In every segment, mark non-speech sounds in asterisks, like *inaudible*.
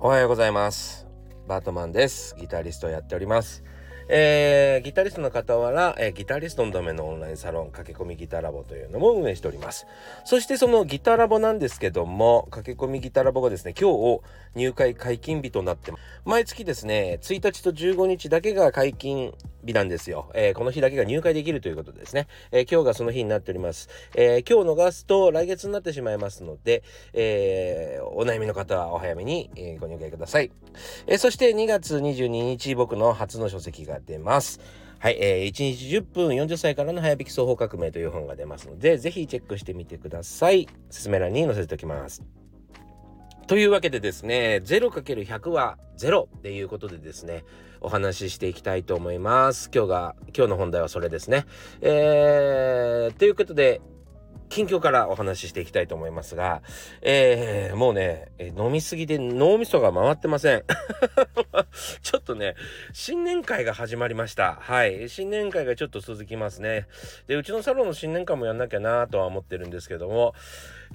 おはようございます。バートマンです。ギタリストをやっております。えー、ギタリストの傍ら、えー、ギタリストのためのオンラインサロン駆け込みギタラボというのも運営しております。そしてそのギタラボなんですけども駆け込みギタラボがですね今日入会解禁日となって毎月ですね1日と15日だけが解禁日なんですよ、えー、この日だけが入会できるということですね、えー、今日がその日になっております、えー、今日逃すと来月になってしまいますので、えお悩みの方はお早めに、えご入会ください、えそして2月22日僕の初の書籍が出ます。はい、えー、1日10分40歳からの早引き双方革命という本が出ますので、ぜひチェックしてみてください。説明欄に載せておきます。というわけでですね 0×100 は0っていうことでですねお話ししていきたいと思います。今日が今日の本題はそれですね。えー、ということで近況からお話ししていきたいと思いますが、えー、もうね、飲みすぎで脳みそが回ってません。*laughs* ちょっとね、新年会が始まりました。はい。新年会がちょっと続きますね。で、うちのサロンの新年会もやんなきゃなとは思ってるんですけども、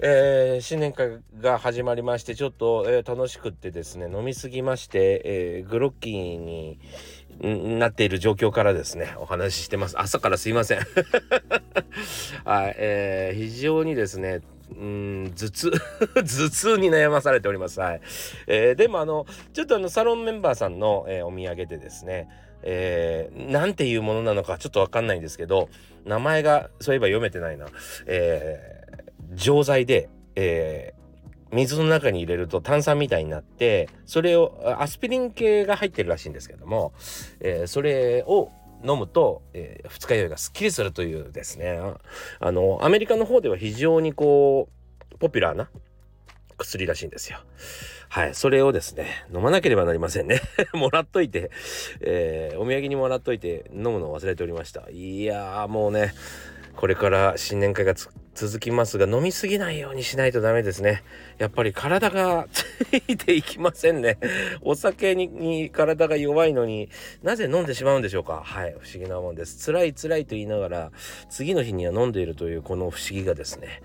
えー、新年会が始まりまして、ちょっと、えー、楽しくってですね、飲みすぎまして、えー、グロッキーに、なっている状況からですねお話ししてます朝からすいません *laughs* はい、えー、非常にですねうん頭痛 *laughs* 頭痛に悩まされております。はい、えー、でもあのちょっとあのサロンメンバーさんの、えー、お土産でですねえー、なんていうものなのかちょっとわかんないんですけど名前がそういえば読めてないな、えー、錠剤で、えー、水の中に入れると炭酸みたいになってそれをアスピリン系が入ってるらしいんですけども、えー、それを飲むと、えー、二日酔いがすっきりするというですねあのアメリカの方では非常にこうポピュラーな薬らしいんですよ。はい。それをですね、飲まなければなりませんね。*laughs* もらっといて、えー、お土産にもらっといて飲むのを忘れておりました。いやー、もうね、これから新年会が続きますが飲みすぎないようにしないとダメですね。やっぱり体がついていきませんね。*laughs* お酒に体が弱いのになぜ飲んでしまうんでしょうか？はい不思議なもんです。辛い辛いと言いながら次の日には飲んでいるというこの不思議がですね、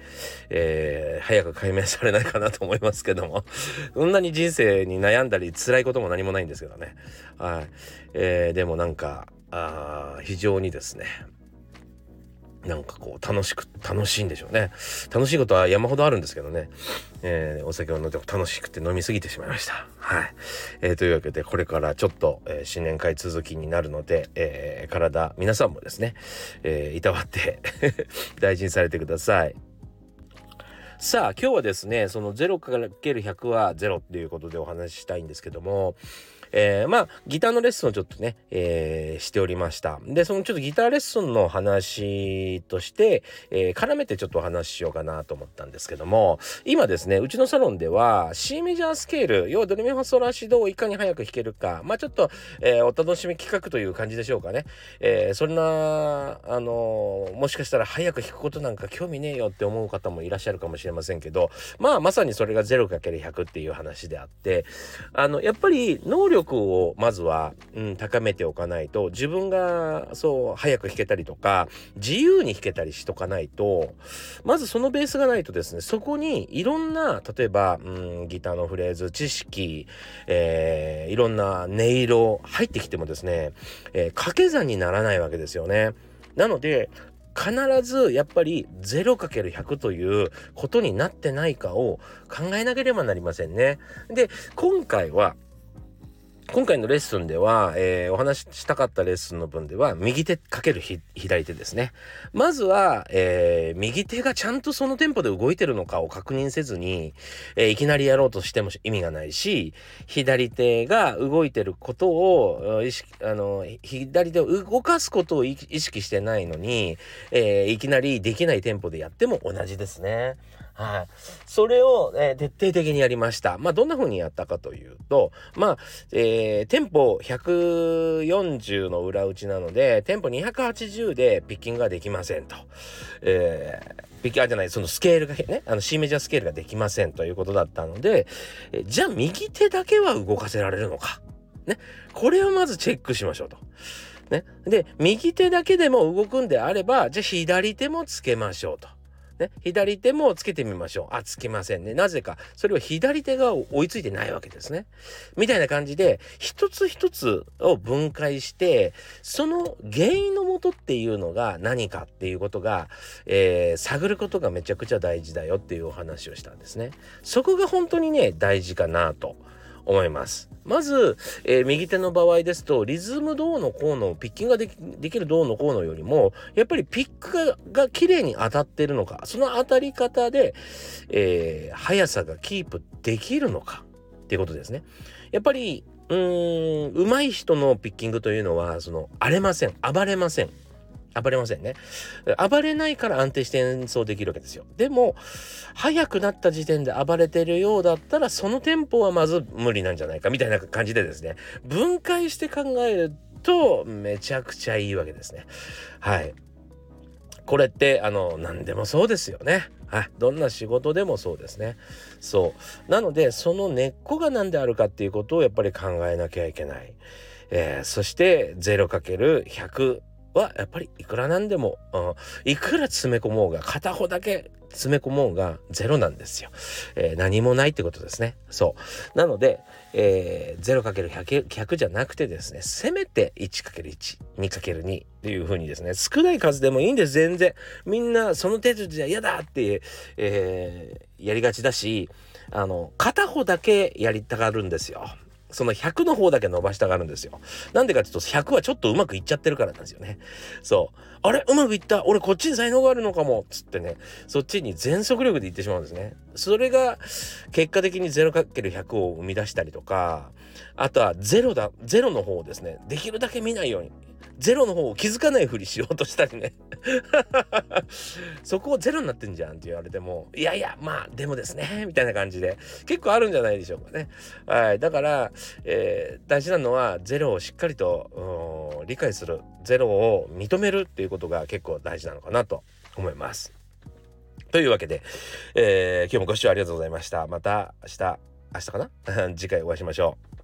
えー、早く解明されないかなと思いますけども。そんなに人生に悩んだり辛いことも何もないんですけどね。はい、えー、でもなんかあ非常にですねなんかこう楽しく楽しいんでしょうね。楽しいことは山ほどあるんですけどね、えー、お酒を飲んでも楽しくて飲み過ぎてしまいました。はい、えー、というわけでこれからちょっと、えー、新年会続きになるので、えー、体皆さんもですね、えー、いたわって *laughs* 大事にされてください。さあ今日はですねその0から ×100 は0っていうことでお話ししたいんですけどもえー、まあギターのレッスンをちょっとね、えー、しておりました。でそのちょっとギターレッスンの話として、えー、絡めてちょっとお話ししようかなと思ったんですけども今ですねうちのサロンでは C メジャースケール要はドレミファソラシドをいかに早く弾けるかまあちょっと、えー、お楽しみ企画という感じでしょうかね、えー、そんなあのもしかしたら早く弾くことなんか興味ねえよって思う方もいらっしゃるかもしれませんけどまあまさにそれが 0×100 っていう話であってあのやっぱり能力力をまずは、うん、高めておかないと自分がそう早く弾けたりとか自由に弾けたりしとかないとまずそのベースがないとですねそこにいろんな例えば、うん、ギターのフレーズ知識、えー、いろんな音色入ってきてもですね、えー、掛け算にならないわけですよね。なので必ずやっぱり 0×100 ということになってないかを考えなければなりませんね。で今回は今回のレッスンでは、えー、お話ししたかったレッスンの分では、右手かける左手ですね。まずは、えー、右手がちゃんとそのテンポで動いてるのかを確認せずに、えー、いきなりやろうとしても意味がないし、左手が動いてることを、意識、あの、左手を動かすことを意識してないのに、えいきなりできないテンポでやっても同じですね。はい。それを、えー、徹底的にやりました。まあ、どんな風にやったかというと、まあ、えー、テンポ140の裏打ちなので、テンポ280でピッキングができませんと。えー、ピッキングじゃない、そのスケールがね、あの C メジャースケールができませんということだったので、えじゃあ右手だけは動かせられるのか。ね。これをまずチェックしましょうと。ね。で、右手だけでも動くんであれば、じゃあ左手もつけましょうと。ね、左手もつけてみましょう。あ、つきませんね。なぜか。それは左手が追いついてないわけですね。みたいな感じで、一つ一つを分解して、その原因のもとっていうのが何かっていうことが、えー、探ることがめちゃくちゃ大事だよっていうお話をしたんですね。そこが本当にね、大事かなと。思います。まず、えー、右手の場合ですとリズムどうのこうのピッキングができるどうのこうのよりもやっぱりピックがが綺麗に当たってるのかその当たり方で、えー、速さがキープできるのかっていうことですね。やっぱりうーん上手い人のピッキングというのはその荒れません暴れません。暴れませんね。暴れないから安定して演奏できるわけですよ。でも、速くなった時点で暴れてるようだったら、そのテンポはまず無理なんじゃないかみたいな感じでですね、分解して考えると、めちゃくちゃいいわけですね。はい。これってあの何でもそうですよね。はい、どんな仕事でもそうですね。そうなのでその根っこが何であるかっていうことをやっぱり考えなきゃいけない。えー、そして 0×100 はやっぱりいくらなんでも、うん、いくら詰め込もうが片方だけ詰め込もうがゼロなんですよ、えー、何もないってことですね。そう。なので、えー、0×100 じゃなくてですねせめて 1×12×2 っていう風にですね少ない数でもいいんです全然。みんなその程度じゃ嫌だって、えー、やりがちだしあの片方だけやりたがるんですよ。その100の方だけ伸ばしたがるんですよ。なんでかっていうと100はちょっとうまくいっちゃってるからなんですよね。そう。あれ？うまくいった？俺こっちに才能があるのかも？つってね、そっちに全速力でいってしまうんですね。それが結果的に 0×100 を生み出したりとか、あとは0だ、0の方をですね、できるだけ見ないように。ゼロの方を気づかないふりしようとしたりね *laughs* そこをゼロになってんじゃんって言われてもいやいやまあでもですねみたいな感じで結構あるんじゃないでしょうかね。はい、だから、えー、大事なのはゼロをしっかりと理解するゼロを認めるっていうことが結構大事なのかなと思います。というわけで、えー、今日もご視聴ありがとうございました。また明日明日かな？*laughs* 次回お会いしましょう。